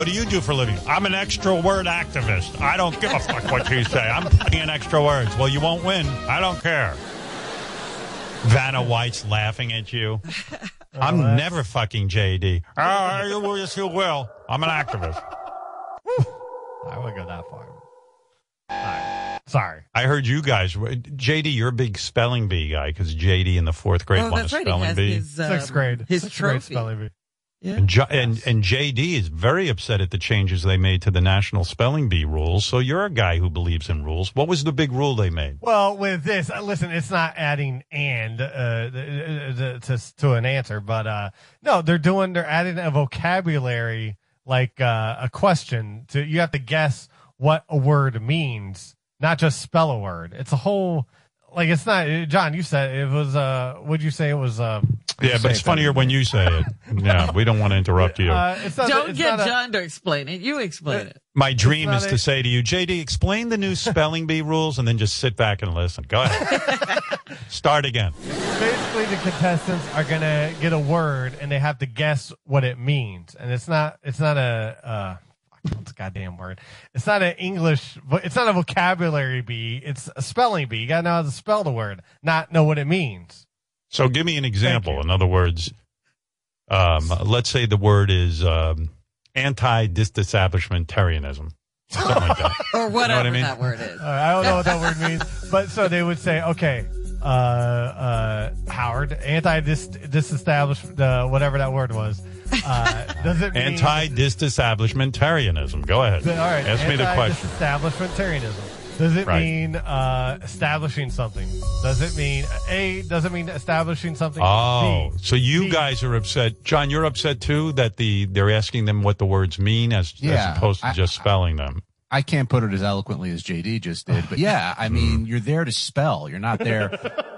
What do you do for a living? I'm an extra word activist. I don't give a fuck what you say. I'm putting in extra words. Well, you won't win. I don't care. Vanna White's laughing at you. I'm never fucking JD. Oh, you will, yes, you will. I'm an activist. I wouldn't go that far. All right. Sorry. I heard you guys. JD, you're a big spelling bee guy because JD in the fourth grade Oh, won a right. Spelling bee. his, um, Sixth grade. His Sixth grade trophy. spelling bee. Yeah. And, Jo- and and JD is very upset at the changes they made to the national spelling bee rules. So you're a guy who believes in rules. What was the big rule they made? Well, with this, uh, listen, it's not adding and uh, th- th- to to an answer, but uh, no, they're doing they're adding a vocabulary like uh, a question to you have to guess what a word means, not just spell a word. It's a whole like it's not. John, you said it was. Uh, would you say it was? Uh, Yeah, but it's funnier when you say it. Yeah, we don't want to interrupt you. uh, it's not. Don't it's get not a- John to explain it. You explain it. My dream is a- to say to you, JD, explain the new spelling bee rules, and then just sit back and listen. Go ahead. Start again. basically the contestants are gonna get a word and they have to guess what it means and it's not it's not a uh fuck, what's a goddamn word it's not an english it's not a vocabulary bee it's a spelling bee you gotta know how to spell the word not know what it means So give me an example. In other words, um, let's say the word is um, anti-disestablishmentarianism. Something like that. Or whatever I mean? that word is. uh, i don't know what that word means but so they would say okay uh uh howard anti dis disestablishment uh, whatever that word was uh does it mean Anti-disestablishmentarianism. Go ahead. All right. Ask me the question. Establishmentarianism. Does it Right. mean uh, establishing something? Does it mean A? Does it mean establishing something? Oh, B, so you B. guys are upset, John? You're upset too that the they're asking them what the words mean as Yeah, as opposed to I- just spelling them. I can't put it as eloquently as JD just did, but yeah, I hmm. mean, you're there to spell. You're not there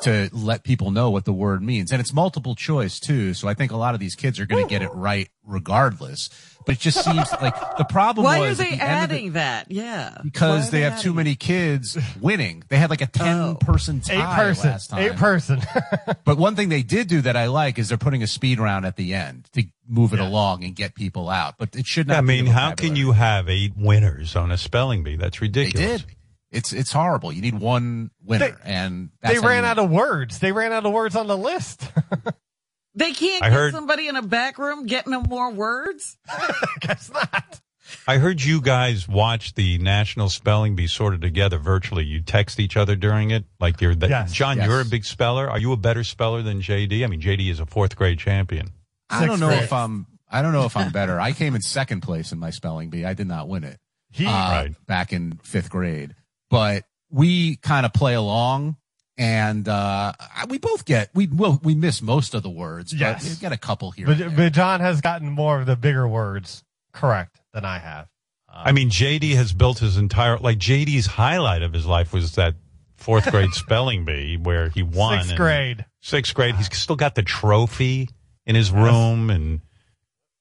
to let people know what the word means. And it's multiple choice too. So I think a lot of these kids are going to get it right regardless. But it just seems like the problem Why are was at they the end of the- adding that? Yeah. because Why are they have too many kids winning. They had like a 10 Oh. person tie eight person, last time. eight person. But one thing they did do that I like is they're putting a speed round at the end to move it along and get people out. But it should not. I be mean, how can you have eight winners on a spelling bee? That's They ridiculous. did. It's it's horrible. You need one winner, and that's they ran out of words. They ran out of words on the list. They can't I get heard- somebody in a back room getting them more words. Guess not. I heard you guys watch the National Spelling Bee sorted together virtually. You text each other during it, like you're. The, Yes. John, Yes. you're a big speller. Are you a better speller than JD? I mean, JD is a fourth grade champion. I don't know grade. if I'm. I don't know if I'm better. I came in second place in my spelling bee. I did not win it He uh, Right. back in fifth grade, but we kind of play along, and uh, we both get we will we miss most of the words. Yes. but we get a couple here. and but, there. but John has gotten more of the bigger words correct than I have. Uh, I mean, JD has built his entire like JD's highlight of his life was that fourth grade spelling bee where he won. sixth grade. Sixth grade. He's still got the trophy in his room, and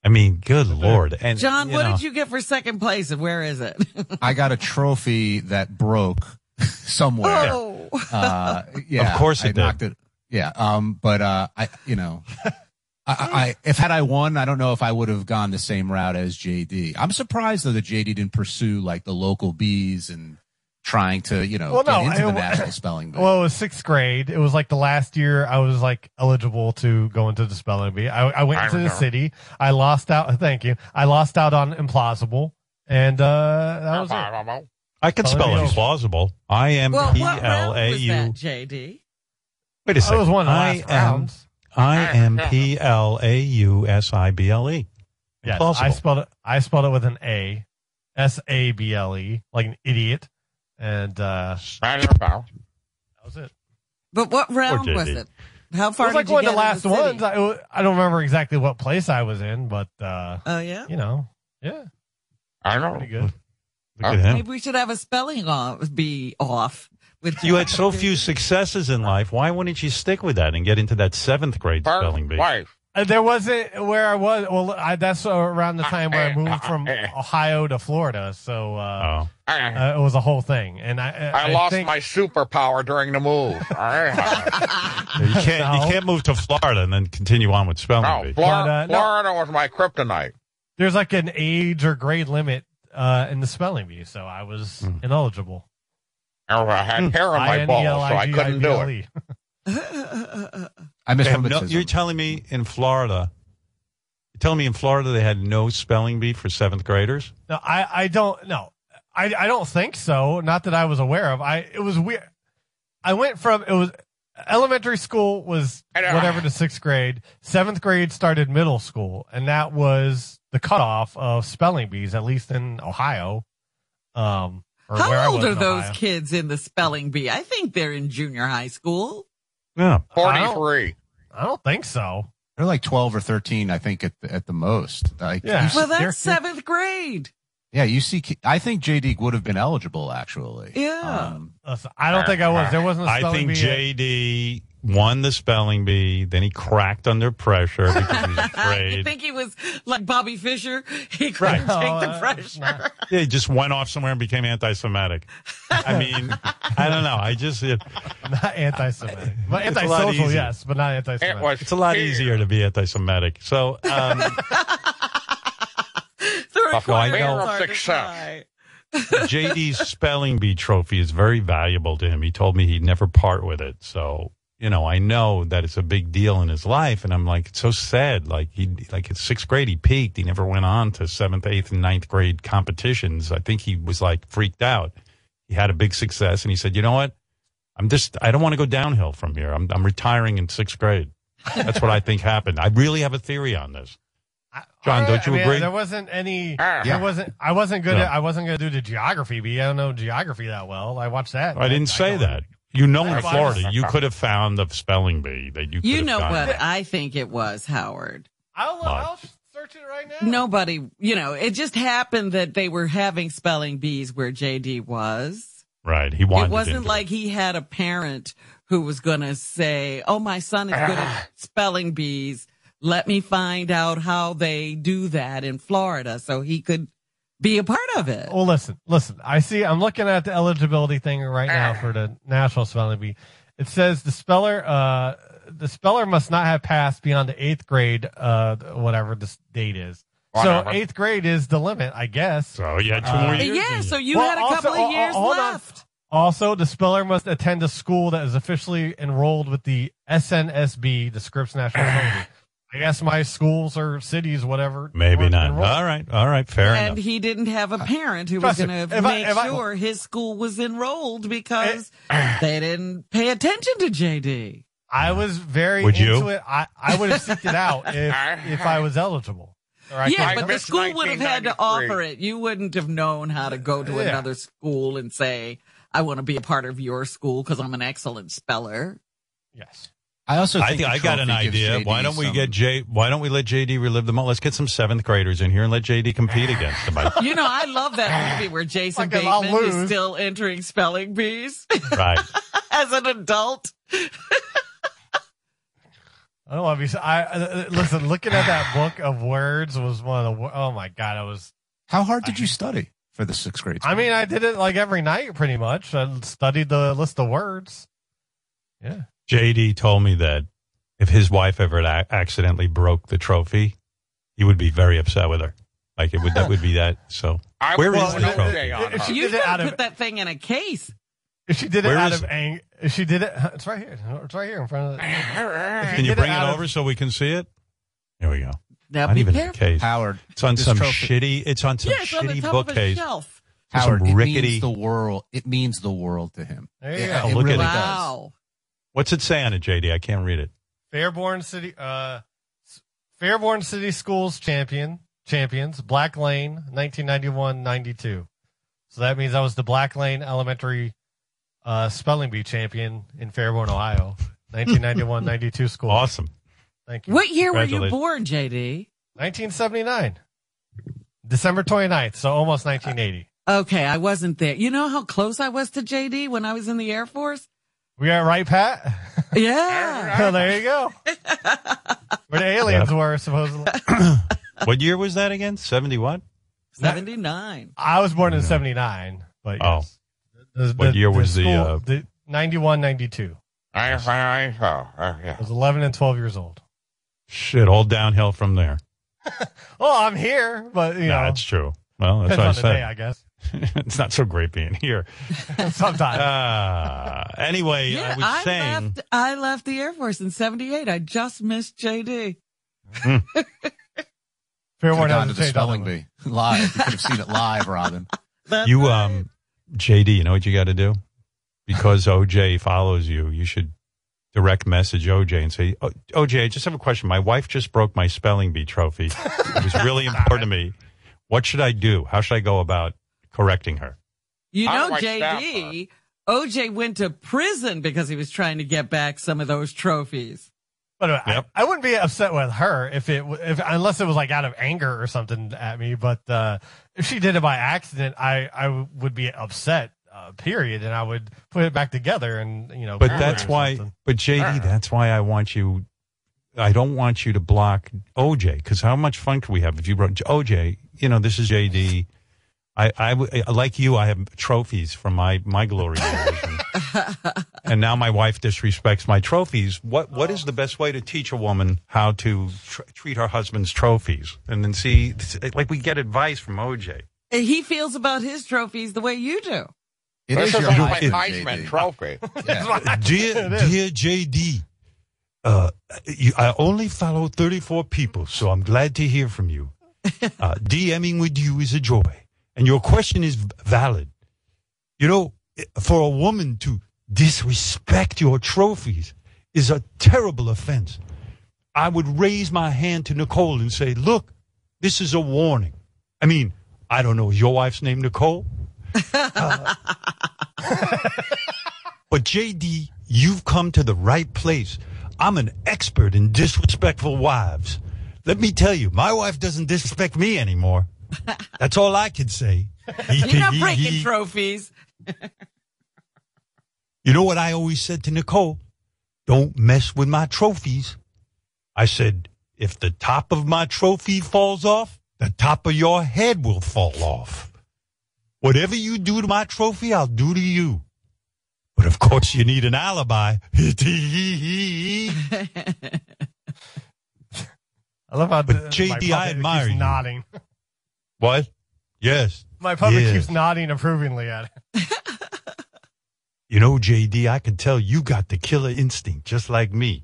I mean, good lord. And John, what know, did you get for second place and where is it? I got a trophy that broke somewhere. oh. Uh, yeah, Of course it I did. knocked it. Yeah, um, but uh, I, you know, I, I, if had I won, I don't know if I would have gone the same route as JD. I'm surprised though that JD didn't pursue like the local bees and trying to, you know, Well, get no, into the it- national spelling bee. Well, it was sixth grade. It was like the last year I was like eligible to go into the spelling bee. I, I went to the city. I lost out. Thank you. I lost out on implausible, and uh, that was it. I can spell it bee. implausible. I M well, P what L round A was U. that, JD? Wait a That second. was one of I last M rounds. I M P L A U S I B L E. Yes, Implausible. I spelled it. I spelled it with an A, S A B L E, like an idiot, and uh, that was it. But what round JD. was it? How far? It far was like did you one get of the in last city? ones. I, it I don't remember exactly what place I was in, but uh, Oh yeah. you know, yeah, I know. pretty good. Look at him. Maybe we should have a spelling off, be off with You had so few successes in life. Why wouldn't you stick with that and get into that seventh grade spelling bee? Wife. Uh, There wasn't where I was. Well, I, that's around the time where I moved from Ohio to Florida, so uh, Oh. I, uh, it was a whole thing. And I, I, I lost think- my superpower during the move. I- You can't No. you can't move to Florida and then continue on with spelling no, bee. Florida, But, uh, no. Florida was my kryptonite. there's like an age or grade limit uh, in the spelling bee, so I was Hmm. ineligible. Oh, I had hair on my balls, so I couldn't do it. I miss They have no- you're telling me in Florida, you're telling me in Florida they had no spelling bee for seventh graders? No, I, I don't no. I, I don't think so. Not that I was aware of. I it was weird. I went from it was elementary school was whatever to sixth grade. Seventh grade started middle school, and that was the cutoff of spelling bees, at least in Ohio. Um, or where How old are those Ohio. kids in the spelling bee? I think they're in junior high school. Yeah. 43. I don't think so. They're like 12 or 13, I think, at the, at the most. Like, Yeah. Well, that's seventh grade. Yeah, you see, I think JD would have been eligible, actually. Yeah. Um, I don't think I was. There wasn't a I spelling I think. JD won the spelling bee, then he cracked under pressure because he was you afraid. think he was like Bobby Fischer? He couldn't No, take the uh, pressure. not- Yeah, he just went off somewhere and became anti-Semitic. I mean, I don't know. I just it, not anti-Semitic, but It's a lot antisocial, yes, but not anti-Semitic. was it's a lot easier to be anti-Semitic. So um, The Buffalo, I know. Success. JD's spelling bee trophy is very valuable to him. He told me he'd never part with it. So, you know, I know that it's a big deal in his life. And I'm like, it's so sad. Like he, like in sixth grade, he peaked. He never went on to seventh, eighth and ninth grade competitions. I think he was like freaked out. He had a big success and he said, you know what? I'm just, I don't want to go downhill from here. I'm, I'm retiring in sixth grade. That's what I think happened. I really have a theory on this. John, don't you I mean, agree? There wasn't any. Ah. There wasn't. I wasn't good No. at. I wasn't going to do the geography bee. I don't know geography that well. I watched that. I didn't say don't- that. You know, in I- I- Florida, you could have found the spelling bee that you. could You have know done. what I think it was, Howard. I'll, I'll search it right now. Nobody, you know, it just happened that they were having spelling bees where JD was. Right. He wanted. it wasn't into like he had a parent who was going to say, "Oh, my son is good at spelling bees. Let me find out how they do that in Florida so he could be a part of it." Well, listen, listen. I see. I'm looking at the eligibility thing right now for the national spelling bee. It says the speller, uh, the speller must not have passed beyond the eighth grade, uh, whatever this date is. So eighth grade is the limit, I guess. So you had two Uh, more years. yeah, so you. you Well, had a also- couple of oh, years hold on. left. Also, the speller must attend a school that is officially enrolled with the SNSB, the Scripps National Spelling Bee. I guess my schools or cities, whatever. Maybe weren't enrolled. All right. All right. Fair and enough. And he didn't have a parent who was Trust me, going to if I- make I- sure his school was enrolled because eh. they didn't pay attention to JD. I was very Would you? it. I, I would have seeked it out if if I was eligible. Yeah, but the school would have had to offer it. You wouldn't have known how to go to Yeah. another school and say, "I want to be a part of your school because I'm an excellent speller." yes. I also I think think I got an idea. JD Why don't we some- get J? Why don't we let JD relive the moment? Let's get some seventh graders in here and let JD compete against him. I- You know, I love that movie where Jason Fucking, I'll Bateman is still entering spelling bees right. as an adult. I don't want to be. I uh, listen. Looking at that book of words was one of the. Oh my god! I was. How hard did you study for the sixth grade? I mean, I did it like every night, pretty much. I studied the list of words. Yeah. JD told me that if his wife ever a- accidentally broke the trophy, he would be very upset with her. Like it would that would be that. So I Where would is put the trophy? On If she You did it out gotta of- put that thing in a case. If she did it Where out is of it? anger, if she did it, it's right here. It's right here in front of. The, can did you it bring it, out of- over so we can see it? There we go. Now Not be even in a careful. case. Howard, It's on this some trophy- shitty. It's on some Yeah, it's on the shitty top of a bookcase. shelf. Some Howard, it rickety- means the world. It means the world to him. There you Yeah, go. it Look at really it. does. Wow. What's it say on it, JD? I can't read it. Fairborn City, uh, Fairborn City Schools champion, champions, Black Lane, 1991-92. So that means I was the Black Lane Elementary, uh, spelling bee champion in Fairborn, Ohio, 1991-92 school. Awesome. Thank you. What year were you born, JD? 1979. December 29th, so almost 1980. Okay, I wasn't there. You know how close I was to JD when I was in the Air Force? We got it right, Pat? Yeah. well, there you go. Where the aliens were, supposedly. What year was that again? Seventy what? 79. I was born in 79, but Oh. yes. The- What year was the, school- uh, the 91, 92. I, I, I, yeah. I was 11 and 12 years old. Shit, all downhill from there. well, I'm here, but you no, know, that's true. Well, that's depends what I on the said. day, I guess. it's not so great being here. Sometimes. Uh, anyway, Yeah, I was I saying. left. I left the Air Force in '78. I just missed JD. Fair warning, have gone to the spelling bee live. You could have seen it live, Robin. That's You, um, JD, you know what you got to do? Because OJ follows you, you should direct message OJ and say, "O- OJ, I just have a question. My wife just broke my spelling bee trophy. It was really important to me. What should I do? How should I go about correcting her? You know, JD, OJ went to prison because he was trying to get back some of those trophies. But uh, Yep. I, I wouldn't be upset with her if it, w- if unless it was like out of anger or something at me. But uh, if she did it by accident, I I would be upset. Uh, period, and I would put it back together, and you know. But that's why, something. but JD, that's why I want you, I don't want you to block OJ because how much fun could we have if you wrote OJ, you know, this is JD. I, I, w- like you, I have trophies from my, my glory years. And, and now my wife disrespects my trophies. What, what is the best way to teach a woman how to tr- treat her husband's trophies? And then see, like we get advice from OJ. He feels about his trophies the way you do. It This is is your like my Heisman, Heisman JD. trophy. Yeah. dear, dear JD, uh, you, I only follow 34 people, so I'm glad to hear from you. Uh, DMing with you is a joy, and your question is valid. You know, for a woman to disrespect your trophies is a terrible offense. I would raise my hand to Nicole and say, look, this is a warning. I mean, I don't know, is your wife's name Nicole? Uh, but JD, you've come to the right place. I'm an expert in disrespectful wives. Let me tell you, my wife doesn't disrespect me anymore. That's all I can say. You're not breaking trophies. You know what I always said to Nicole? Don't mess with my trophies. I said, if the top of my trophy falls off, the top of your head will fall off. Whatever you do to my trophy, I'll do to you. But of course, you need an alibi. I love how But the- JD, I admire you. nodding. What? Yes. My puppet Yes. keeps nodding approvingly at it. You know, JD, I can tell you got the killer instinct just like me.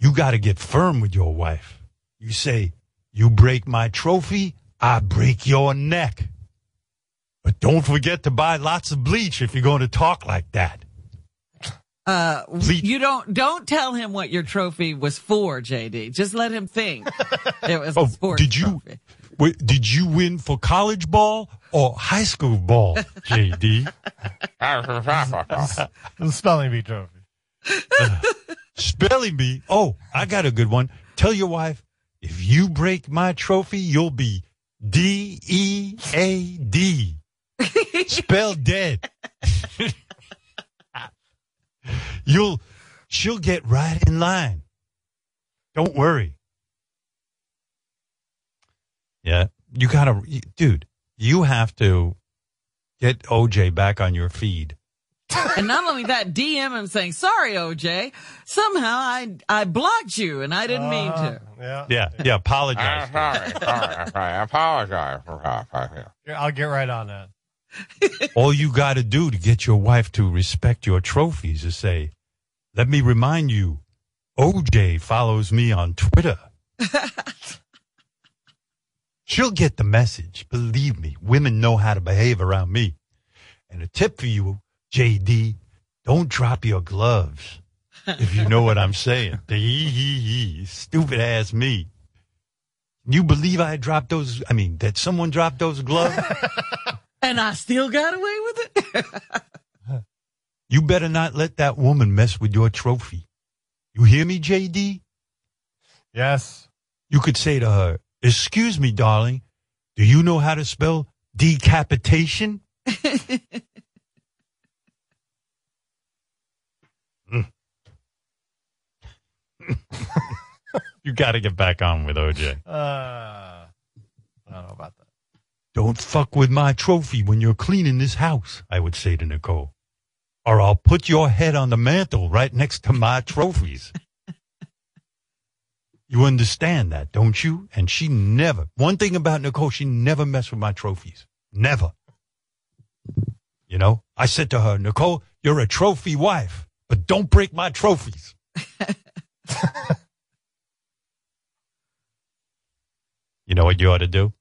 You got to get firm with your wife. You say, you break my trophy, I break your neck. But don't forget to buy lots of bleach if you're going to talk like that. Uh, Please. you don't don't tell him what your trophy was for, JD. Just let him think it was Oh, a sports did you trophy. Wait, did you win for college ball or high school ball, JD? The spelling bee trophy. Spelling bee. Oh, I got a good one. Tell your wife, if you break my trophy, you'll be D E A D. Spell dead. you'll, she'll get right in line. Don't worry. Yeah, you gotta, dude, you have to get OJ back on your feed. And not only that, DM him saying, "Sorry, OJ. Somehow I I blocked you, and I didn't mean Uh, to." Yeah. Yeah, yeah, apologize. I'm sorry, sorry, sorry. I apologize for that. Yeah, I'll get right on that. All you got to do to get your wife to respect your trophies is say, let me remind you, OJ follows me on Twitter. She'll get the message. Believe me, women know how to behave around me. And a tip for you, JD, don't drop your gloves. If you know what I'm saying. Stupid ass me. You believe I dropped those? I mean, that someone dropped those gloves? And I still got away with it. You better not let that woman mess with your trophy. You hear me, JD? Yes. You could say to her, Excuse me, darling, do you know how to spell decapitation? You got to get back on with OJ. Uh, I don't know about that. Don't fuck with my trophy when you're cleaning this house, I would say to Nicole. Or I'll put your head on the mantle right next to my trophies. You understand that, don't you? And she never, one thing about Nicole, she never messed with my trophies. Never. You know, I said to her, Nicole, you're a trophy wife, but don't break my trophies. you know what you ought to do?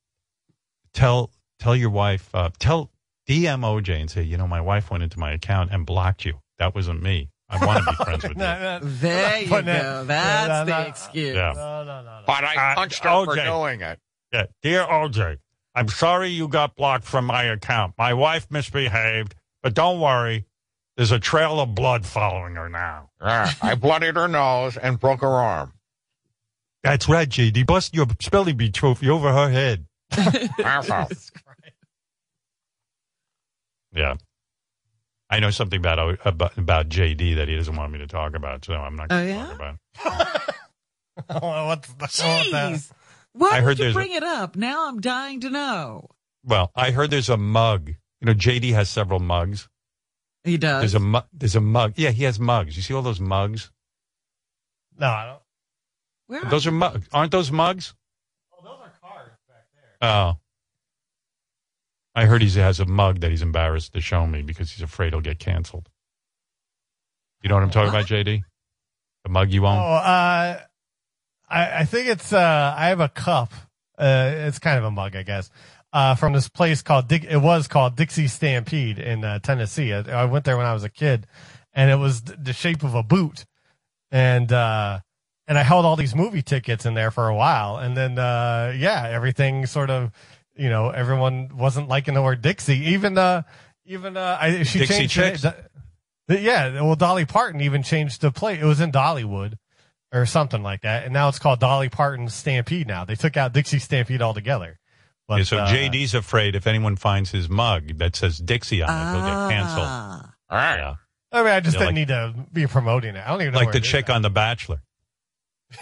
Tell tell your wife, uh, tell DM OJ and say, you know, my wife went into my account and blocked you. That wasn't me. I want to be friends with you. No, no, There you go. no, That's no, the excuse. Yeah. no, no, no, no. But I Uh, punched her for OJ. doing it. Yeah. Dear OJ, I'm sorry you got blocked from my account. My wife misbehaved, but don't worry. There's a trail of blood following her now. Yeah, I bloodied her nose and broke her arm. That's right, JD. Bust your spelling bee trophy over her head. Yeah. I know something about uh, about, about JD that he doesn't want me to talk about, so I'm not Oh, going to yeah? talk about. it. Oh, what's the, what's that? Jeez. Why I did heard you there's a- bring it up? Now I'm dying to know. Well, I heard there's a mug. You know, JD has several mugs. He does. There's a mu- there's a mug. Yeah, he has mugs. You see all those mugs? No, I don't. Where Those are mugs. Aren't those mugs? Oh, those are cards back there. Oh. I heard he has a mug that he's embarrassed to show me because he's afraid he'll get canceled. You know what I'm talking about, JD? The mug you Oh, own? uh, I, I think it's, uh, I have a cup. Uh, it's kind of a mug, I guess. Uh, from this place called Dick, it was called Dixie Stampede in uh, Tennessee. I, I went there when I was a kid and it was th- the shape of a boot. And, uh, and I held all these movie tickets in there for a while. And then, uh, yeah, everything sort of, you know, everyone wasn't liking the word Dixie. Even, uh, even, uh, I, she Dixie changed Chicks? it. The- yeah. Well, Dolly Parton even changed the play. It was in Dollywood or something like that. And now it's called Dolly Parton Stampede now. They took out Dixie Stampede altogether. But, yeah, so uh, JD's afraid if anyone finds his mug that says Dixie on it, he'll get canceled. Ah. All right. Yeah. I mean, I just Yeah, didn't like- need to be promoting it. I don't even know Like where the it is chick now. on The Bachelor.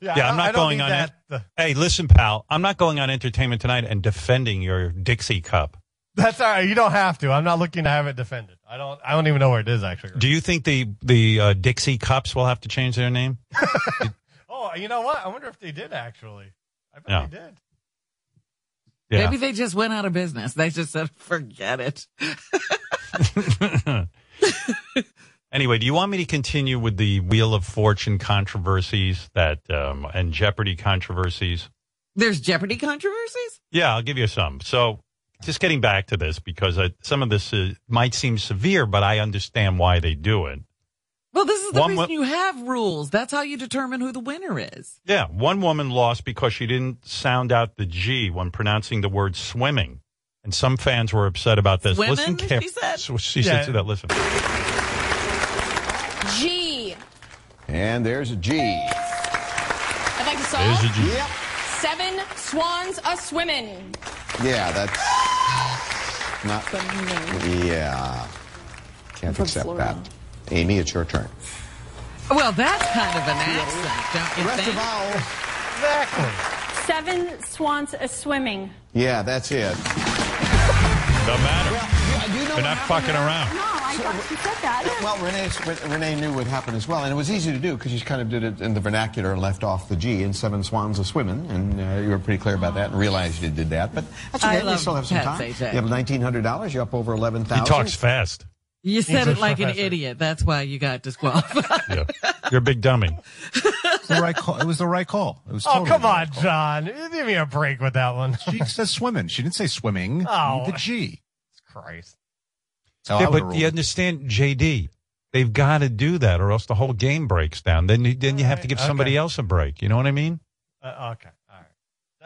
yeah, Yeah, I I'm don't- I don't going on that. it. Hey, listen, pal. I'm not going on Entertainment Tonight and defending your Dixie cup. That's all right. You don't have to. I'm not looking to have it defended. I don't. I don't even know where it is actually. Do you think the the uh, Dixie cups will have to change their name? Oh, you know what? I wonder if they did actually. I bet Yeah. they did. Yeah. Maybe they just went out of business. They just said, forget it. anyway, do you want me to continue with the Wheel of Fortune controversies that um, and Jeopardy controversies? There's Jeopardy controversies? Yeah, I'll give you some. So, just getting back to this because uh, some of this uh, might seem severe, but I understand why they do it. Well, this is the One reason wo- you have rules. That's how you determine who the winner is. Yeah, one woman lost because she didn't sound out the G when pronouncing the word swimming. And some fans were upset about this. Listen she carefully. said? She Yeah. said to that. Listen. G. And there's a G. I'd like to solve. There's a G. Yep. Seven swans a swimming. Yeah, that's not. Yeah. Can't from accept Florida. that. Amy, it's your turn. Well, that's kind of an accent, don't you Rest think? of vowels. Exactly. Seven swans a swimming. Yeah, that's it. Doesn't matter. you know They're not fucking around. No, I thought she said that. Well, Renee, Renee knew what happened as well, and it was easy to do because she kind of did it in the vernacular and left off the G in Seven Swans a Swimming, and uh, you were pretty clear about that and realized you did that. But that's I okay. You still have some Pat time. Sajak. You have nineteen hundred dollars. You're up over 11000 He talks fast. You said it like an idiot. That's why you got disqualified. Yeah. You're a big dummy. It's the right call. It was the right call. It was. Oh, totally come the on, right call. John. Give me a break with that one. She says swimming. She didn't say swimming. Oh. The G. Christ. So yeah, would've but you understand, JD. They've got to do that, or else the whole game breaks down. Then, you- then you have to give somebody okay. else a break. You know what I mean? Uh, okay. All right.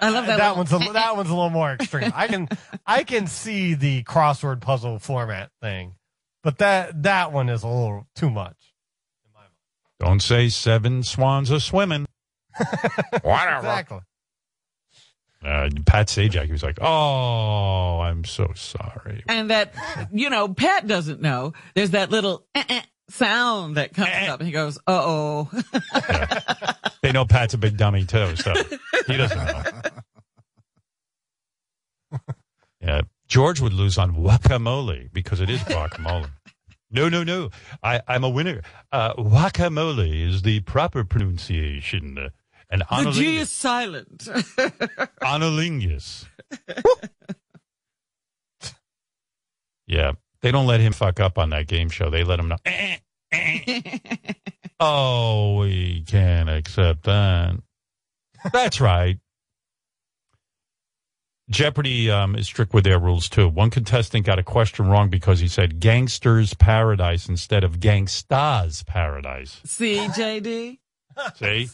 I love that That little- one's a, that one's a little more extreme. I can I can see the crossword puzzle format thing, but that that one is a little too much. Don't say seven swans are swimming. Whatever. Exactly. Uh, Pat Sajak, he was like, "Oh, I'm so sorry." and that, you know, Pat doesn't know. There's that little eh, eh, sound that comes Eh. up and he goes, uh oh. They know Pat's a big dummy too, so he doesn't know. Yeah, George would lose on guacamole because it is guacamole. No, no, no. I, I'm a winner. Uh, guacamole is the proper pronunciation. And The G is silent. anilingus. yeah. They don't let him fuck up on that game show. They let him know. "Eh, eh." oh, we can't accept that. That's right. Jeopardy um, is strict with their rules too. One contestant got a question wrong because he said "Gangster's Paradise" instead of "Gangsta's Paradise." See, JD? See,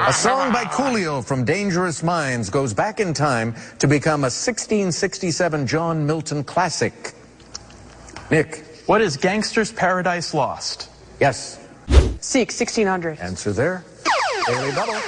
A song by Coolio from Dangerous Minds goes back in time to become a 1667 John Milton classic. Nick. What is Gangster's Paradise Lost? Yes. Seek 1600. Answer there. Daily Double. And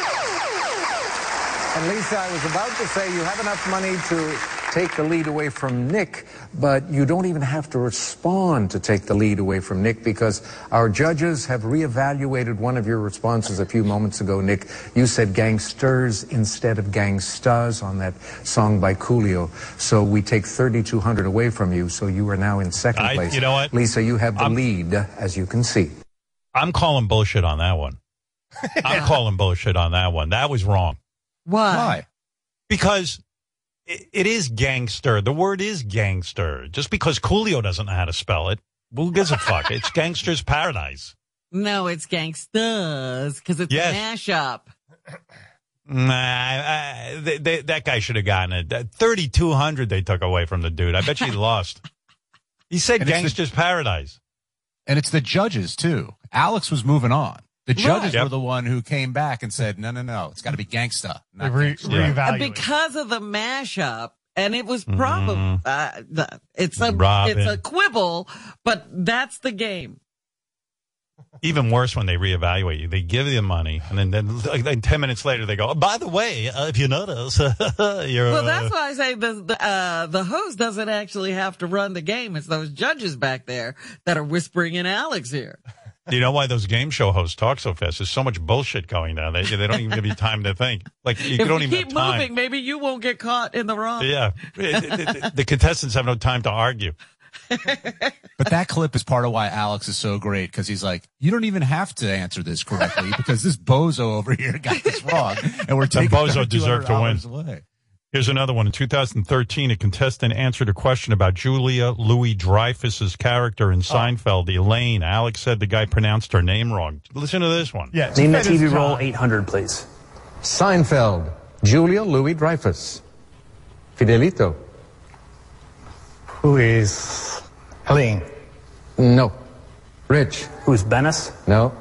Lisa, I was about to say you have enough money to take the lead away from Nick, but you don't even have to respond to take the lead away from Nick because our judges have reevaluated one of your responses a few moments ago, Nick. You said gangsters instead of gangstas on that song by Coolio. So we take 3,200 away from you, so you are now in second I- place. you know what? Lisa, you have the I'm- lead, as you can see. I'm calling bullshit on that one. I'm calling bullshit on that one. That was wrong. Why? Why? Because it, it is gangster. The word is gangster. Just because Coolio doesn't know how to spell it, who gives a fuck? It's gangster's paradise. No, it's gangsters because it's Yes. a mashup. Nah, I, they, they, that guy should have gotten it. 3,200 they took away from the dude. I bet you he lost. He said And it's the- gangster's paradise. And it's the judges too. Alex was moving on. The judges Yep. were the one who came back and said, "No, no, no, it's got to be gangsta." Not re- gangsta." Yeah. reevaluate. because of the mashup and it was probably Mhm. uh, it's a Robin. it's a quibble but that's the game Even worse when they reevaluate you. They give you the money, and then, then like, then 10 minutes later they go, oh, by the way, uh, if you notice, you're. well uh, that's why i say the the, uh, the host doesn't actually have to run the game it's those judges back there that are whispering in alex here You know why those game show hosts talk so fast? There's so much bullshit going on. They, they don't even give you time to think. Like, you if don't you even keep have time. moving maybe you won't get caught in the wrong Yeah. the, the contestants have no time to argue. But that clip is part of why Alex is so great because he's like, "You don't even have to answer this correctly because this bozo over here got this wrong, and we're taking bozo deserved to win. $200 Away. Here's another one. In 2013, a contestant answered a question about Julia Louis Dreyfus's character in oh. Seinfeld, Elaine. Alex said the guy pronounced her name wrong. Listen to this one. yeah, Name the TV role 800, please. Seinfeld. Julia Louis Dreyfus. Fidelito. Who is Helene? No. Rich. Who's Bennis? No.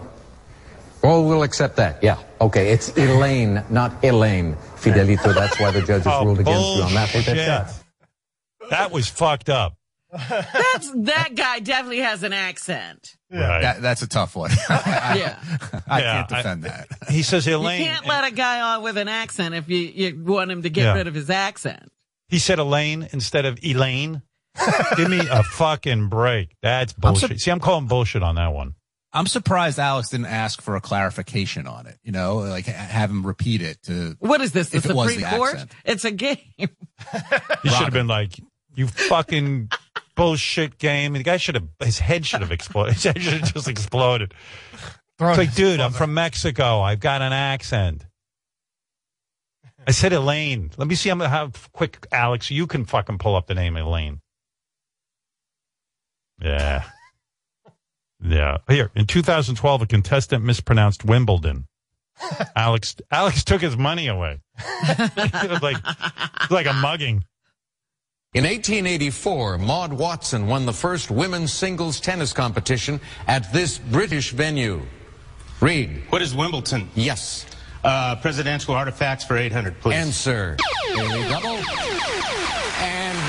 Oh, we'll accept that. Yeah. Okay. It's Elaine, not Elaine. Fidelito. That's why the judges Oh, ruled against you on that. Take that shot. That was fucked up. that's that guy definitely has an accent Right. That, that's a tough one. yeah I Yeah, can't defend that. He says Elaine. you can't let a guy on with an accent if you, you want him to get Yeah. rid of his accent he said Elaine instead of Elaine. Give me a fucking break. That's I'm sur- bullshit. See, I'm calling bullshit on that one. I'm surprised Alex didn't ask for a clarification on it. You know, like have him repeat it to. What is this? The If it was Supreme the Court? accent. It's a game. He should have been like, "You fucking bullshit game." The guy should have. His head should have exploded. His head should have just exploded. Throw It's like, his dude, I'm from Mexico. I've got an accent. I said Elaine. Let me see how, how quick, Alex, you can fucking pull up the name Elaine. Yeah. Yeah. Here, in 2012, a contestant mispronounced Wimbledon. Alex Alex took his money away. it was like it was like a mugging. In 1884, Maud Watson won the first women's singles tennis competition at this British venue. Read. What is Wimbledon? Yes. Uh, presidential artifacts for 800, please. Answer. Daily double.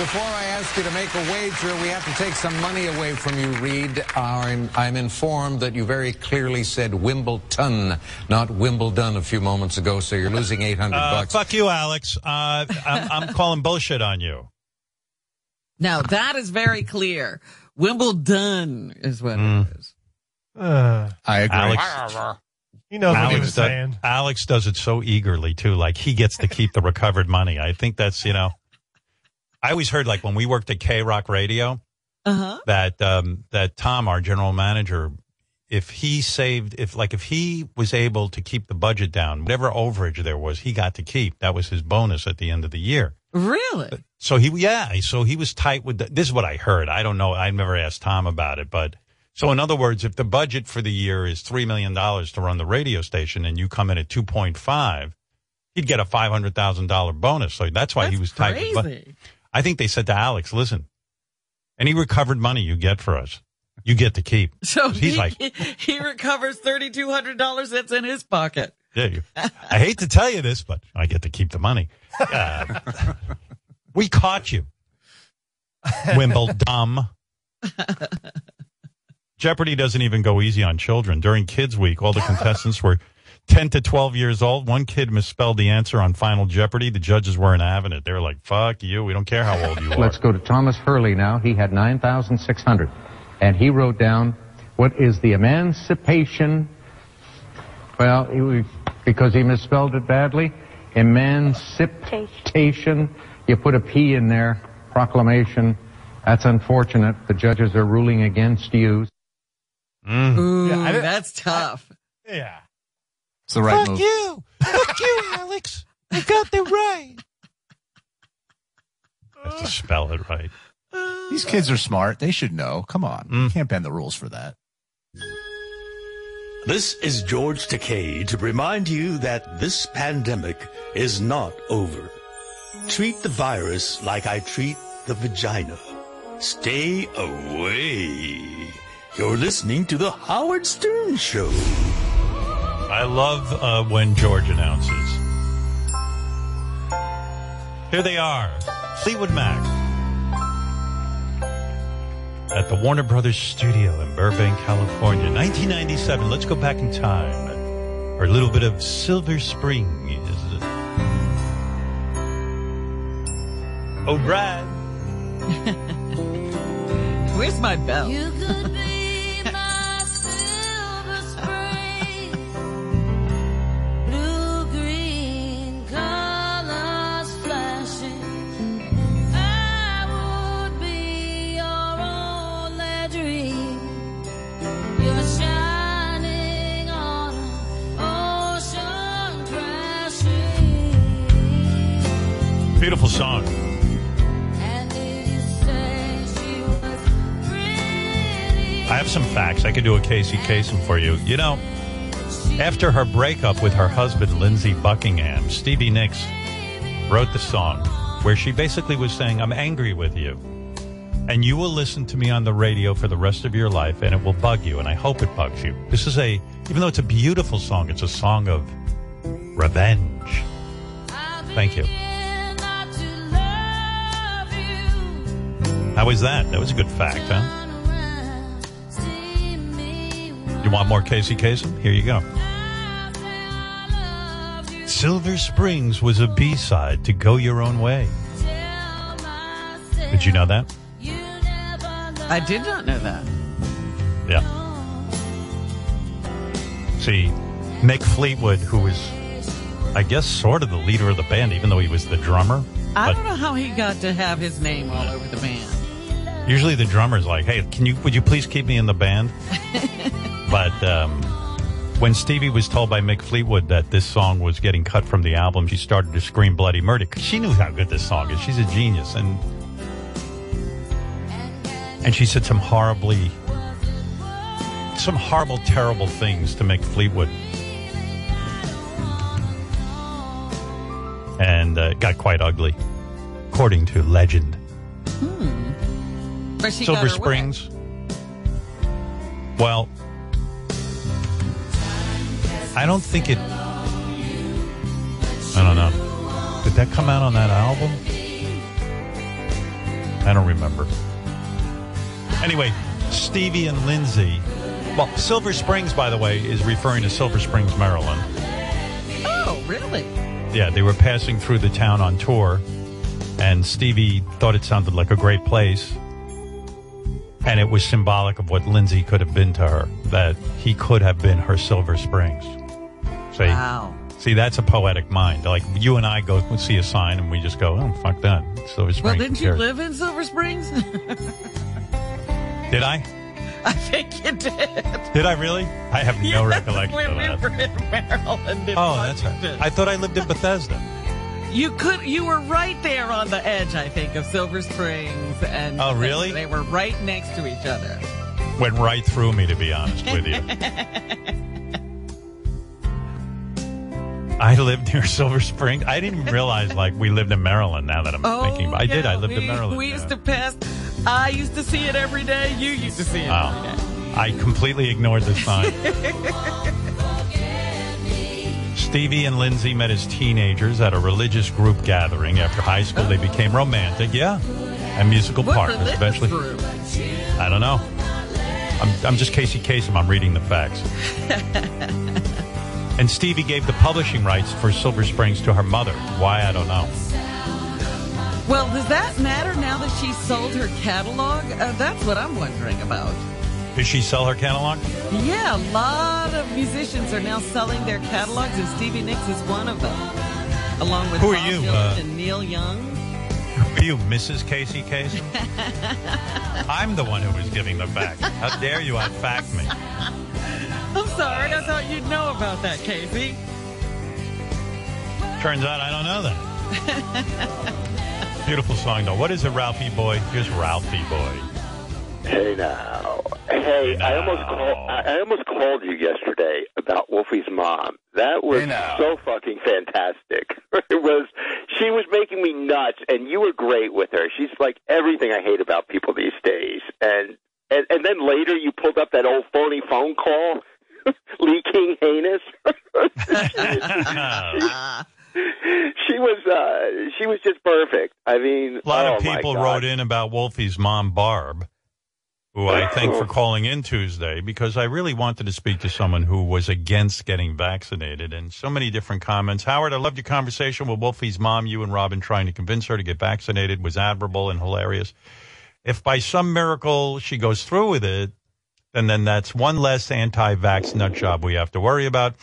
And before I ask you to make a wager, we have to take some money away from you, Reed. I'm, I'm informed that you very clearly said Wimbledon, not Wimbledon a few moments ago, so you're losing 800 Uh, bucks. fuck you, Alex. Uh, I'm, I'm calling bullshit on you. Now that is very clear. Wimbledon is what Mm. it is. Uh, I agree. Alex, he knows what he was does, saying. Alex does it so eagerly too. Like he gets to keep the recovered money. I think that's you know. I always heard like when we worked at K Rock Radio, Uh-huh. that um, that Tom, our general manager, if he saved, if like if he was able to keep the budget down, whatever overage there was, he got to keep. That was his bonus at the end of the year. Really? So he, yeah, so he was tight with the, this is what I heard. I don't know. I never asked Tom about it, but so in other words, if the budget for the year is $3 million to run the radio station and you come in at 2.5, he'd get a $500,000 bonus. So that's why he was tight. with Crazy. I think they said to Alex, listen, any recovered money you get for us, you get to keep. So he's he, like, he recovers thirty two hundred dollars that's in his pocket. Yeah, you, I hate to tell you this, but I get to keep the money. Uh, we caught you, Wimbledon. Jeopardy doesn't even go easy on children. During Kids Week, all the contestants were 10 to 12 years old. One kid misspelled the answer on Final Jeopardy. The judges weren't having it. They were like, fuck you. We don't care how old you are. Let's go to Thomas Hurley now. He had 9,600. And he wrote down, what is the emancipation? Well, he, was- because he misspelled it badly. Emancipation. You put a P in there. Proclamation. That's unfortunate. The judges are ruling against you. Ooh, Yeah, that's tough. Yeah. It's the right fuck move. you. Fuck you, Alex. I got that right. I have to spell it right. These kids are smart. They should know. Come on. Mm. You can't bend the rules for that. This is George Takei to remind you that this pandemic is not over. Treat the virus like I treat the vagina. Stay away. You're listening to the Howard Stern Show. I love uh, when George announces. Here they are, Fleetwood Mac at the Warner Brothers studio in Burbank, California, 1997. Let's go back in time for a little bit of Silver Spring. is. Oh, Brad. Where's my bell? I could do a Casey Kasem for you. You know, after her breakup with her husband, Lindsey Buckingham, Stevie Nicks wrote the song where she basically was saying, I'm angry with you. And you will listen to me on the radio for the rest of your life, and it will bug you, and I hope it bugs you. This is a, even though it's a beautiful song, it's a song of revenge. Thank you. How was that? That was a good fact, huh? You want more Casey Kasem? Here you go. Silver Springs was a B-side to Go Your Own Way. Did you know that? I did not know that. Yeah. See, Mick Fleetwood, who was, I guess, sort of the leader of the band, even though he was the drummer. I don't know how he got to have his name all over the band. usually the drummer's like, "Hey, can you would you please keep me in the band?" but um, when Stevie was told by Mick Fleetwood that this song was getting cut from the album, she started to scream bloody murder 'cause she knew how good this song is. She's a genius, and and she said some horribly, some horrible, terrible things to Mick Fleetwood, and uh, it got quite ugly, according to legend. Got Silver her way. Springs. Well, I don't think it. I don't know. Did that come out on that album? I don't remember. Anyway, Stevie and Lindsey. Well, Silver Springs, by the way, is referring to Silver Springs, Maryland. Oh, really? Yeah, they were passing through the town on tour, and Stevie thought it sounded like a great place. And it was symbolic of what Lindsey could have been to her, that he could have been her Silver Springs. See, Wow. see, that's a poetic mind. Like you and I go see a sign, and we just go, "Oh, fuck that, Silver Springs." Well, didn't you cares?" live in Silver Springs? Did I? I think you did. Did I really? I have no Yes, recollection when of that. were in Maryland. in Oh, that's right. I thought I lived in Bethesda. You could. You were right there on the edge. I think of Silver Springs and. Oh, really? They were right next to each other. Went right through me, to be honest with you. I lived near Silver Spring. I didn't even realize like we lived in Maryland. Now that I'm Oh, thinking, about I did. I lived we, in Maryland. We yeah. used to pass. I used to see it every day. You used to see it Wow. every day. I completely ignored the sign. Stevie and Lindsey met as teenagers at a religious group gathering. After high school, they became romantic. Yeah, and musical What partners. Eventually, group? I don't know. I'm, I'm just Casey Kasem. I'm reading the facts. and Stevie gave the publishing rights for Silver Springs to her mother. Why I don't know. Well, does that matter now that she sold her catalog? Uh, that's what I'm wondering about. Did she sell her catalog? Yeah, a lot of musicians are now selling their catalogs, and Stevie Nicks is one of them, along with Who are Bob you, Dylan uh, and Neil Young. Are you Mrs. Casey Kasem? I'm the one who was giving the facts. How dare you outfact me? I'm sorry, I thought you'd know about that, Casey. Turns out I don't know that. Beautiful song, though. What is it, Ralphie boy? Here's Ralphie boy. Hey now. Hey, I almost called. I I almost called you yesterday about Wolfie's mom. That was Hey, so fucking fantastic. it was. She was making me nuts, and you were great with her. She's like everything I hate about people these days. And and, and then later you pulled up that old phony phone call, leaking heinous. she was. uh She was just perfect. I mean, A lot oh of people wrote in about Wolfie's mom, Barb, who I thank for calling in Tuesday because I really wanted to speak to someone who was against getting vaccinated. And so many different comments. Howard, I loved your conversation with Wolfie's mom. You and Robin trying to convince her to get vaccinated was admirable and hilarious. If by some miracle she goes through with it, then then that's one less anti-vax nut job we have to worry about.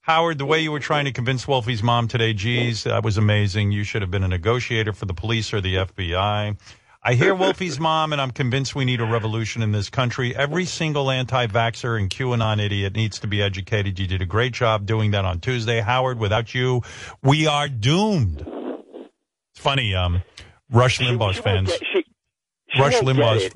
Howard, the way you were trying to convince Wolfie's mom today, geez, that was amazing. You should have been a negotiator for the police or the FBI. I hear Wolfie's mom, and I'm convinced we need a revolution in this country. Every single anti-vaxxer and QAnon idiot needs to be educated. You did a great job doing that on Tuesday. Howard, without you, we are doomed. It's funny, um, Rush Limbaugh's fans. Rush Limbaugh's.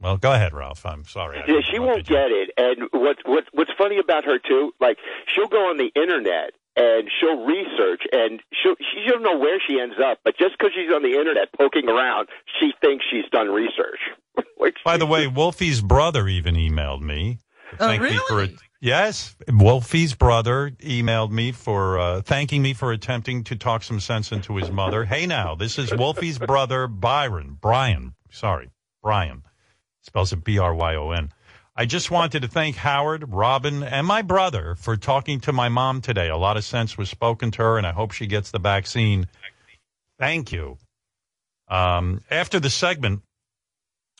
It. And- Well, go ahead, Ralph. I'm sorry. Yeah, she won't get it. And what's what's what's funny about her too, like she'll go on the internet and she'll research and she'll she don't know where she ends up, but just because she's on the internet poking around, she thinks she's done research. By the way, Wolfie's brother even emailed me. to Oh, thank me for it. Yes, Wolfie's brother emailed me for uh, thanking me for attempting to talk some sense into his mother. Hey, now this is Wolfie's brother Byron, Brian. Sorry, Brian. Spells it B R Y O N. I just wanted to thank Howard, Robin, and my brother for talking to my mom today. A lot of sense was spoken to her, and I hope she gets the vaccine. Thank you. Um, after the segment,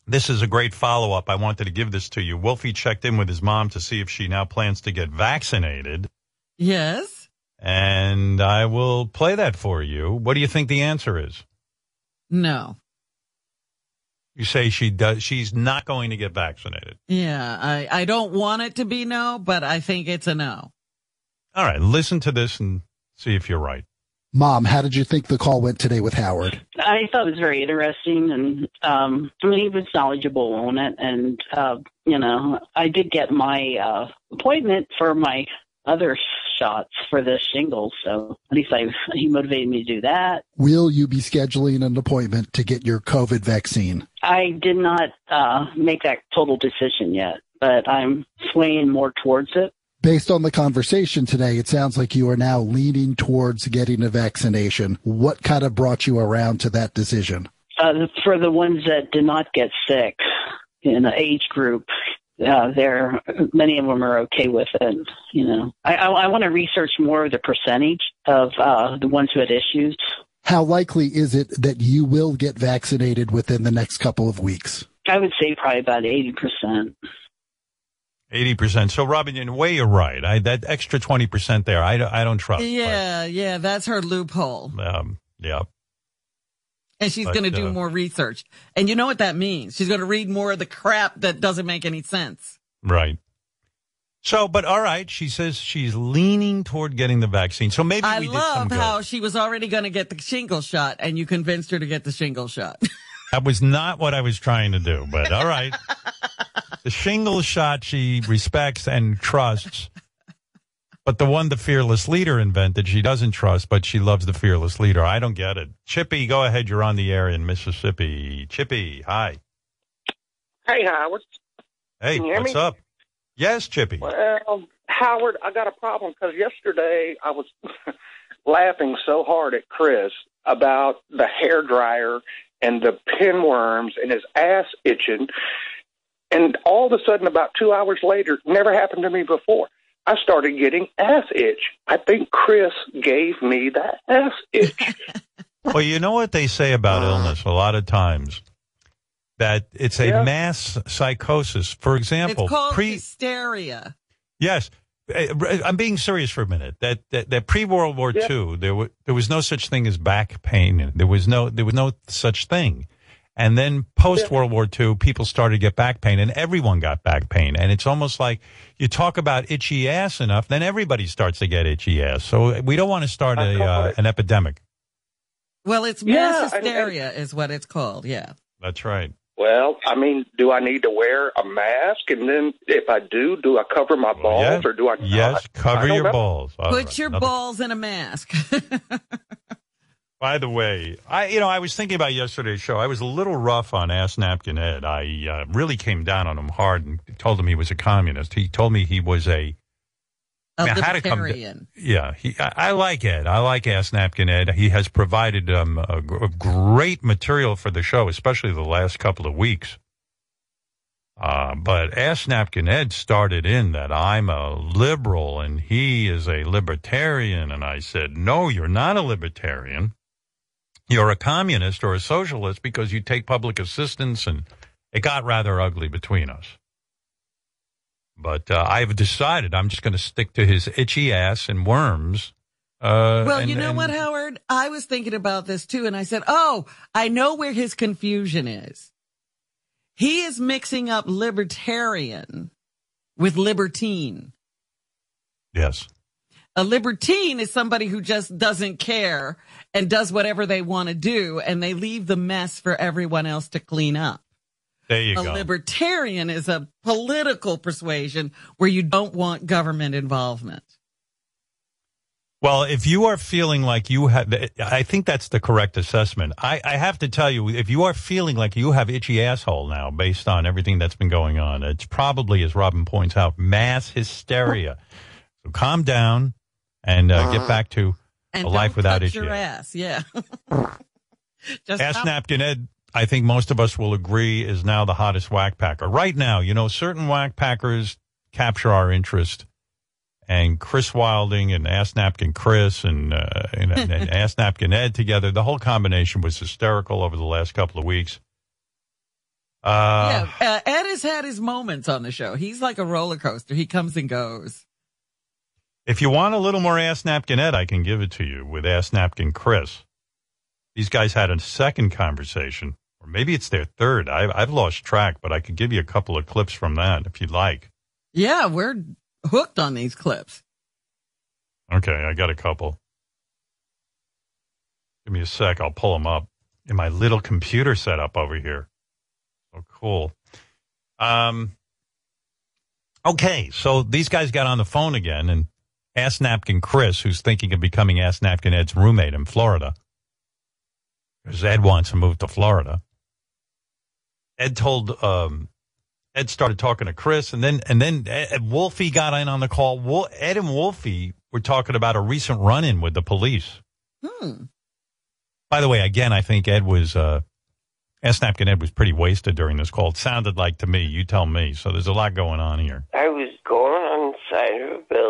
this is a great follow up. I wanted to give this to you. Wolfie checked in with his mom to see if she now plans to get vaccinated, Yes. and I will play that for you. What do you think the answer is? No. You say she does. She's not going to get vaccinated. Yeah, I, I don't want it to be no, but I think it's a no. All right, listen to this and see if you're right. Mom, how did you think the call went today with Howard? I thought it was very interesting, and um, I mean, he was knowledgeable on it. And uh, you know, I did get my uh, appointment for my other shots for the shingles, so at least I he motivated me to do that. Will you be scheduling an appointment to get your COVID vaccine? I did not uh, make that total decision yet, but I'm swaying more towards it. Based on the conversation today, it sounds like you are now leaning towards getting a vaccination. What kind of brought you around to that decision? Uh, for the ones that did not get sick in the age group, uh, there many of them are okay with it. You know, I, I, I want to research more of the percentage of uh, the ones who had issues. How likely is it that you will get vaccinated within the next couple of weeks? I would say probably about eighty percent. Eighty percent. So, Robin, in a way, you're right. I, that extra twenty percent there, I, don't- I don't trust. Yeah, yeah, that's her loophole. Um, yeah. And she's going to do uh, more research. And you know what that means? She's going to read more of the crap that doesn't make any sense. Right. So, but all right, she says she's leaning toward getting the vaccine. So maybe I we did some love good. how she was already going to get the shingle shot and you convinced her to get the shingle shot. That was not what I was trying to do, but all right. the shingle shot she respects and trusts, but the one the fearless leader invented, she doesn't trust, but she loves the fearless leader. I don't get it. Chippy, go ahead. You're on the air in Mississippi. Chippy, hi. Hey, Howard. Hey, Can you hear what's me? up? Yes, Chippy. Well, Howard, I got a problem because yesterday I was laughing so hard at Chris about the hair dryer and the pinworms and his ass itching. And all of a sudden, about two hours later, never happened to me before. I started getting ass itch. I think Chris gave me that ass itch. Well, you know what they say about illness a lot of times? That it's a Yeah. mass psychosis. For example, it's called pre hysteria. Yes. Uh, I'm being serious for a minute. That that, that pre World War Yeah. II, there was there was no such thing as back pain. There was no there was no such thing. And then post World War II, people started to get back pain, and everyone got back pain. And it's almost like you talk about itchy ass enough, then everybody starts to get itchy ass. So we don't want to start I a call uh, an epidemic. Well, it's Yeah, mass and- and- hysteria is what it's called. Yeah. That's right. well, I mean, do I need to wear a mask? And then if I do, do I cover my balls yes. or do I? Yes, I cover don't your know. balls. All Put right. your Another- balls in a mask. By the way, I you know I was thinking about yesterday's show. I was a little rough on Ass Napkin Ed. I uh, really came down on him hard and told him he was a communist. He told me he was a a I mean, I had to come to- yeah. He I, I like Ed. I like Ass Napkin Ed. He has provided um, a, a great material for the show, especially the last couple of weeks. Uh, but Ass Napkin Ed started in that I'm a liberal and he is a libertarian, and I said, no, you're not a libertarian you're a communist or a socialist because you take public assistance, and it got rather ugly between us. But uh, I've decided I'm just going to stick to his itchy ass and worms. Uh, Well, and- you know and- what, Howard? I was thinking about this too, and I said, "Oh, I know where his confusion is. He is mixing up libertarian with libertine. Yes. A libertine is somebody who just doesn't care and does whatever they want to do, and they leave the mess for everyone else to clean up. There you a go. libertarian is a political persuasion where you don't want government involvement. Well, if you are feeling like you have, I think that's the correct assessment. I, I have to tell you, if you are feeling like you have itchy asshole now, based on everything that's been going on, it's probably, as Robin points out, mass hysteria. So calm down and uh, get back to And a life without touch your ass. Yeah. Just Ass stop- Napkin Ed, I think most of us will agree, is now the hottest whack packer. Right now, you know, certain whack packers capture our interest. And Chris Wilding and Ass Napkin Chris and, uh, and, and Ass Napkin Ed together, the whole combination was hysterical over the last couple of weeks. Uh, yeah, uh, Ed has had his moments on the show. He's like a roller coaster. He comes and goes. If you want a little more Ass Napkin Ed, I can give it to you with Ass Napkin Chris. These guys had a second conversation, or maybe it's their third. I've, I've lost track, but I could give you a couple of clips from that if you'd like. Yeah, we're hooked on these clips. Okay, I got a couple. Give me a sec. I'll pull them up in my little computer setup over here. Oh, cool. Um, okay, so these guys got on the phone again, and Ass Napkin Chris, who's thinking of becoming Ass Napkin Ed's roommate in Florida, because Ed wants to move to Florida. Ed told um, Ed started talking to Chris, and then and then Ed, Wolfie got in on the call. Wol- Ed and Wolfie were talking about a recent run-in with the police. Hmm. By the way, again, I think Ed was uh, Ass Napkin Ed was pretty wasted during this call. It sounded like to me. You tell me. So there's a lot going on here. I was going on the side of a building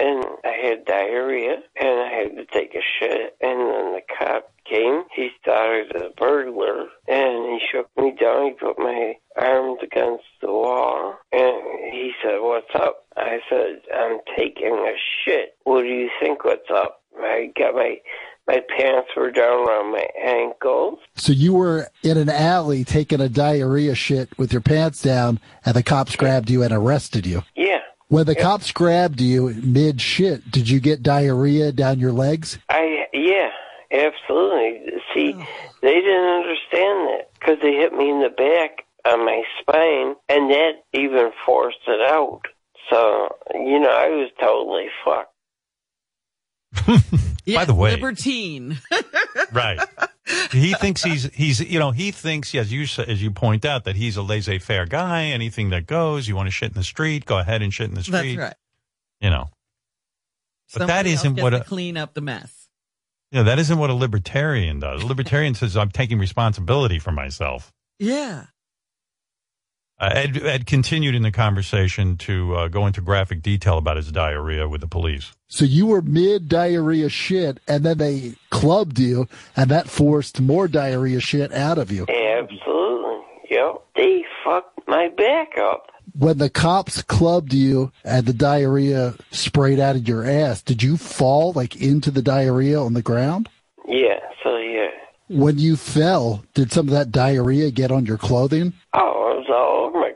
and I had diarrhea and I had to take a shit and then the cop came. He thought I was a burglar and he shook me down. He put my arms against the wall and he said, What's up? I said, I'm taking a shit. What do you think what's up? I got my my pants were down around my ankles So you were in an alley taking a diarrhea shit with your pants down, and the cops grabbed you and arrested you. Yeah. When the cops grabbed you mid shit, did you get diarrhea down your legs? I yeah, absolutely. See, oh. they didn't understand that because they hit me in the back on my spine, and that even forced it out. So you know, I was totally fucked. By the way, libertine. right. He thinks he's he's you know he thinks as you as you point out that he's a laissez-faire guy. Anything that goes, you want to shit in the street, go ahead and shit in the street. That's right. You know, but that Somebody isn't what a clean up the mess. you know, that isn't what a libertarian does. A libertarian says I'm taking responsibility for myself. Yeah. Uh, Ed, Ed continued in the conversation to uh, go into graphic detail about his diarrhea with the police. So you were mid diarrhea shit, and then they clubbed you, and that forced more diarrhea shit out of you. Absolutely. Yep. They fucked my back up. When the cops clubbed you and the diarrhea sprayed out of your ass, did you fall like into the diarrhea on the ground? Yeah. So yeah. When you fell, did some of that diarrhea get on your clothing? Oh, it was all over my.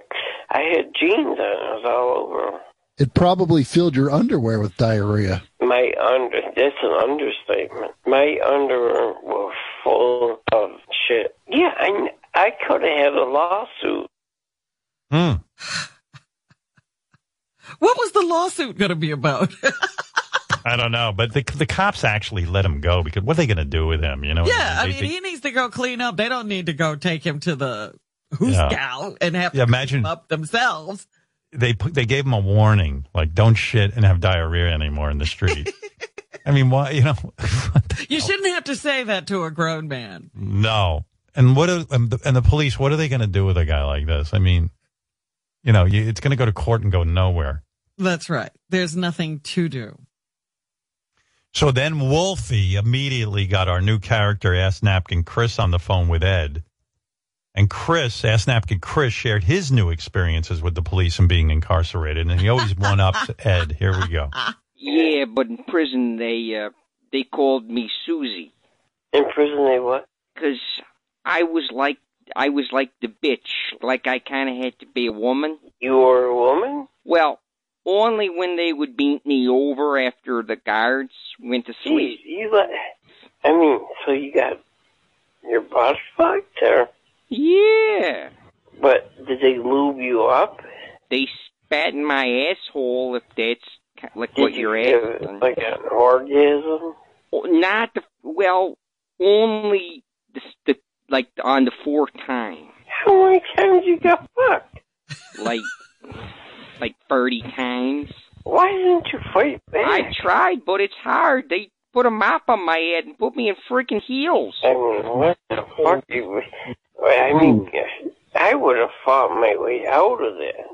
I had jeans on. It was all over It probably filled your underwear with diarrhea. my under. That's an understatement. My underwear were full of shit. Yeah, I I could have had a lawsuit. Hmm. What was the lawsuit going to be about? I don't know, but the the cops actually let him go because what are they going to do with him? You know? yeah, I They- mean, they- he needs to go clean up. They don't need to go take him to the who's Yeah. gal and have Yeah, to imagine- up themselves. they put, they gave him a warning, like don't shit and have diarrhea anymore in the street. I mean, why? You know, You shouldn't have to say that to a grown man. no. And what? Are, and, the, and the police? What are they going to do with a guy like this? I mean, you know, you, it's going to go to court and go nowhere. That's right. There's nothing to do. So then Wolfie immediately got our new character, Ass Napkin Chris, on the phone with Ed. And Chris, Ass Napkin Chris, shared his new experiences with the police and being incarcerated. And he always one ups Ed. Here we go. Yeah, but in prison they uh, they called me Susie. In prison, they what? Because I was like I was like the bitch, like I kind of had to be a woman. You were a woman? Well, only when they would beat me over after the guards went to Jeez, sleep. you let. I mean, so you got your butt fucked, or? Yeah. But did they lube you up? They spat in my asshole, if that's like Did what you you're asking. like an orgasm? Oh, not the well, only the, the like on the fourth time, How many times you got fucked? like like thirty times. Why didn't you fight back? I tried, but it's hard. They put a mop on my head and put me in freaking heels. I mean, what the fuck? You, I mean, I would have fought my way out of there.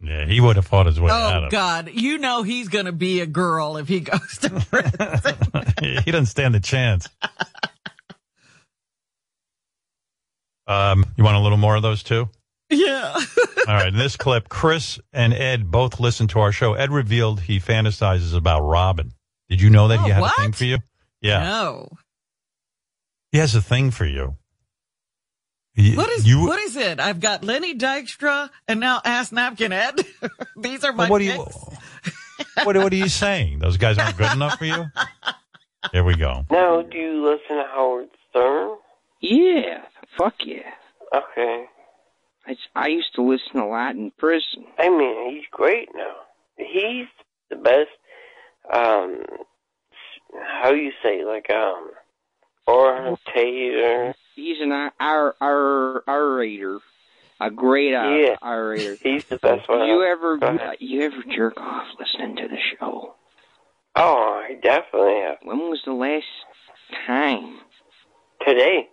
Yeah, he would have fought his way out of. Oh of God, you know he's going to be a girl if he goes to prison. He doesn't stand a chance. Um, you want a little more of those too? yeah. All right. In this clip, Chris and Ed both listened to our show. Ed revealed he fantasizes about Robin. Did you know that he Oh, had what? a thing for you? Yeah, No. he has a thing for you. He- What is you? what is it? I've got Lenny Dykstra and now Ass Napkin Ed. These are my what are you? What, what are you saying? Those guys aren't good enough for you? Here we go. Now, do you listen to Howard Stern? Yeah, fuck yeah. Okay. I, I used to listen a lot in prison. I mean, he's great now. He's the best. Um, how you say like um, orator. He's an R R orator, a great uh, Yeah. orator. He's the best one. You ever ahead. you ever jerk off listening to the show? Oh, I definitely have. When was the last time? Today.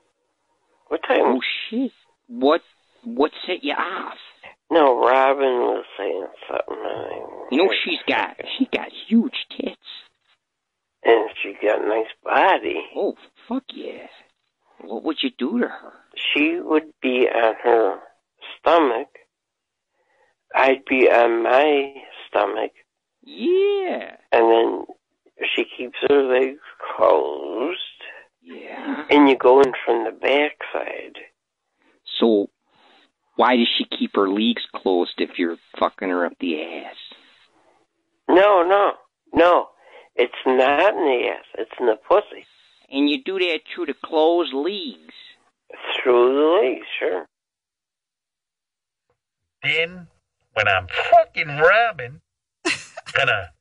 What time? Oh shit! What what set you off? No, Robin was saying something. Know she's got she got huge tits. And she got a nice body. Oh fuck yeah! What would you do to her? She would be on her stomach. I'd be on my stomach. Yeah, And then she keeps her legs closed. Yeah. And you go in from the backside. So, why does she keep her legs closed if you're fucking her up the ass? No, no, no. It's not in the ass. It's in the pussy. And you do that through the closed legs. Through the legs, sure. Then, when I'm fucking Robin, gonna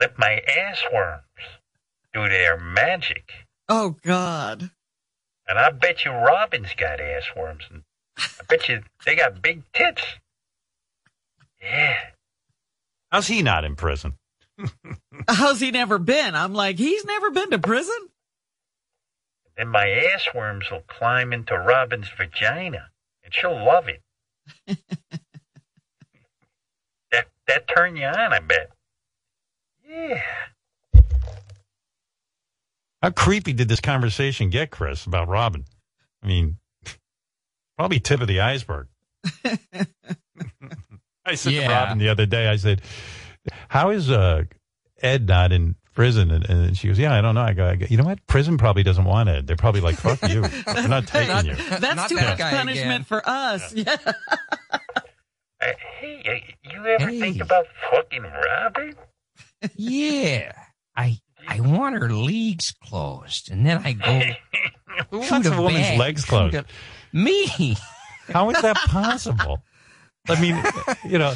let my ass worms do their magic. Oh God. And I bet you Robin's got ass worms. And I bet you they got big tits. Yeah. How's he not in prison? How's he never been? I'm like, he's never been to prison. Then my ass worms will climb into Robin's vagina, and she'll love it. that that turn you on, I bet. Yeah. How creepy did this conversation get, Chris, about Robin? I mean, probably tip of the iceberg. I said to Yeah. Robin the other day, I said, "How is uh, Ed not in prison?" And, and she goes, "Yeah, I don't know." I go, I go, "You know what? Prison probably doesn't want Ed. They're probably like, fuck you. We're not taking you." That's Not too that much punishment again. for us. Yeah. Uh, hey, uh, you ever think about fucking Robin? Yeah. I I want her legs closed, and then I go. Who wants the a woman's back, legs closed? Me. How is that possible? I mean, you know,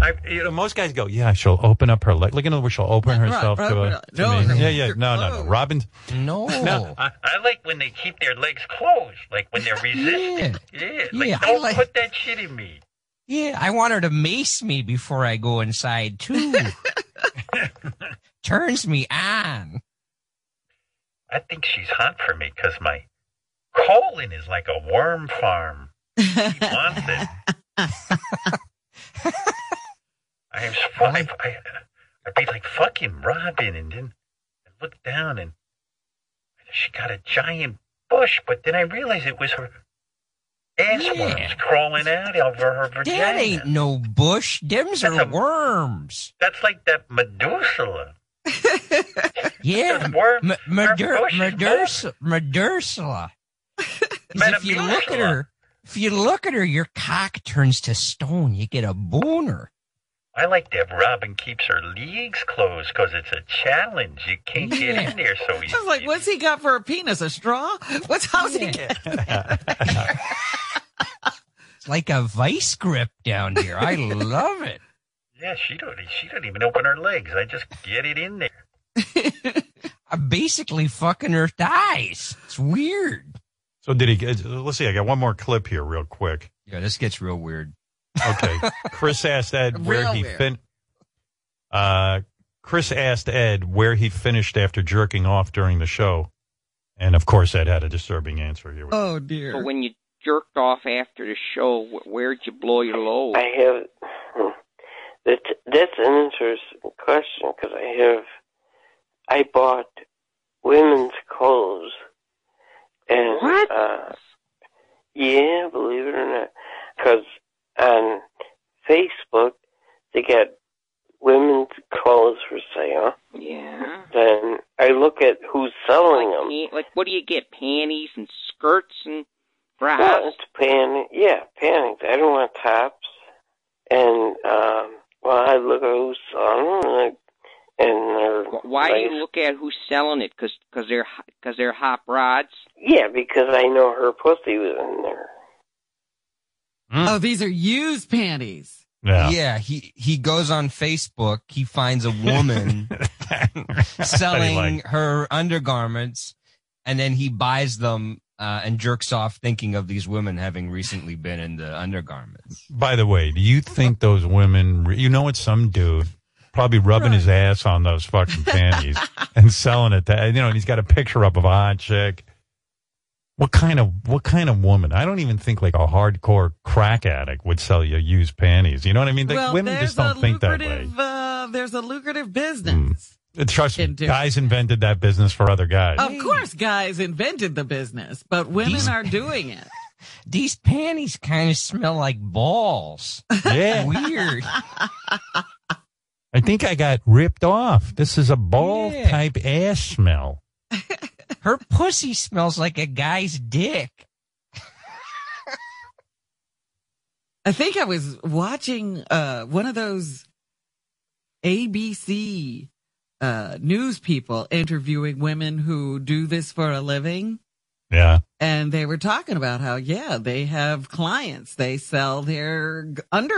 I, you know, most guys go, yeah, she'll open up her leg. Look at her where she'll open herself right, to, a, right. to No, me. no. Yeah, yeah, no, no, no. Robin's No. No, I, I like when they keep their legs closed, like when they're resisting. Yeah, like Yeah, don't like- put that shit in me. Yeah, I want her to mace me before I go inside too. Turns me on. I think she's hot for me because my colon is like a worm farm. She wants it. I was I, I, I'd be like fucking Robin, and then I look down and she got a giant bush, but then I realized it was her ass Yeah. worms crawling out over her vagina. That ain't no bush. Them's That's are a- worms. That's like that Medusa. Yeah, Those worms, M- Medur- bush Medusa. 'Cause if you look at her, if you look at her, your cock turns to stone. You get a boner. I like that Robin keeps her legs closed because it's a challenge. You can't get in there so easy. I was like, what's he got for a penis? A straw? What's how's he get? It's like a vice grip down here. I love it. Yeah, she don't. She don't even open her legs. I just get it in there. I'm basically fucking her thighs. It's weird. So did he? get- Let's see. I got one more clip here, real quick. Yeah, this gets real weird. Okay. Chris asked Ed where Real he weird. fin. Uh, Chris asked Ed where he finished after jerking off during the show, and of course Ed had a disturbing answer here. Oh dear. So when you jerked off after the show, where'd you blow your load? I have. That that's an interesting question because I have. I bought women's clothes, and What? uh, yeah, believe it or not, because on Facebook they got women's clothes for sale. Yeah. Then I look at who's selling them. Like, like, what do you get? Panties and skirts and Well, bras? it's pan. Yeah, panties. I don't want tops. And um, well, I look at who's selling them, and, And why do you look at who's selling it? Because cause they're because they're hot rods. Yeah, because I know her pussy was in there. Oh, these are used panties. Yeah. he he goes on Facebook. He finds a woman selling like. her undergarments, and then he buys them uh, and jerks off, thinking of these women having recently been in the undergarments. By the way, do you think those women? re- You know, it's some dude probably rubbing his ass on those fucking panties and selling it. To, you know, and he's got a picture up of a hot chick. What kind of what kind of woman? I don't even think like a hardcore crack addict would sell you used panties. You know what I mean? Like, well, women just don't think that way. Uh, there's a lucrative business. Uh, Trust me, guys invented that business for other guys. Of course, guys invented the business, but women These- are doing it. These panties kind of smell like balls. Yeah. Weird. I think I got ripped off. This is a ball Yeah. type ass smell. Her pussy smells like a guy's dick. I think I was watching uh, one of those ABC uh, news people interviewing women who do this for a living. Yeah. And they were talking about how, yeah, they have clients. They sell their g- under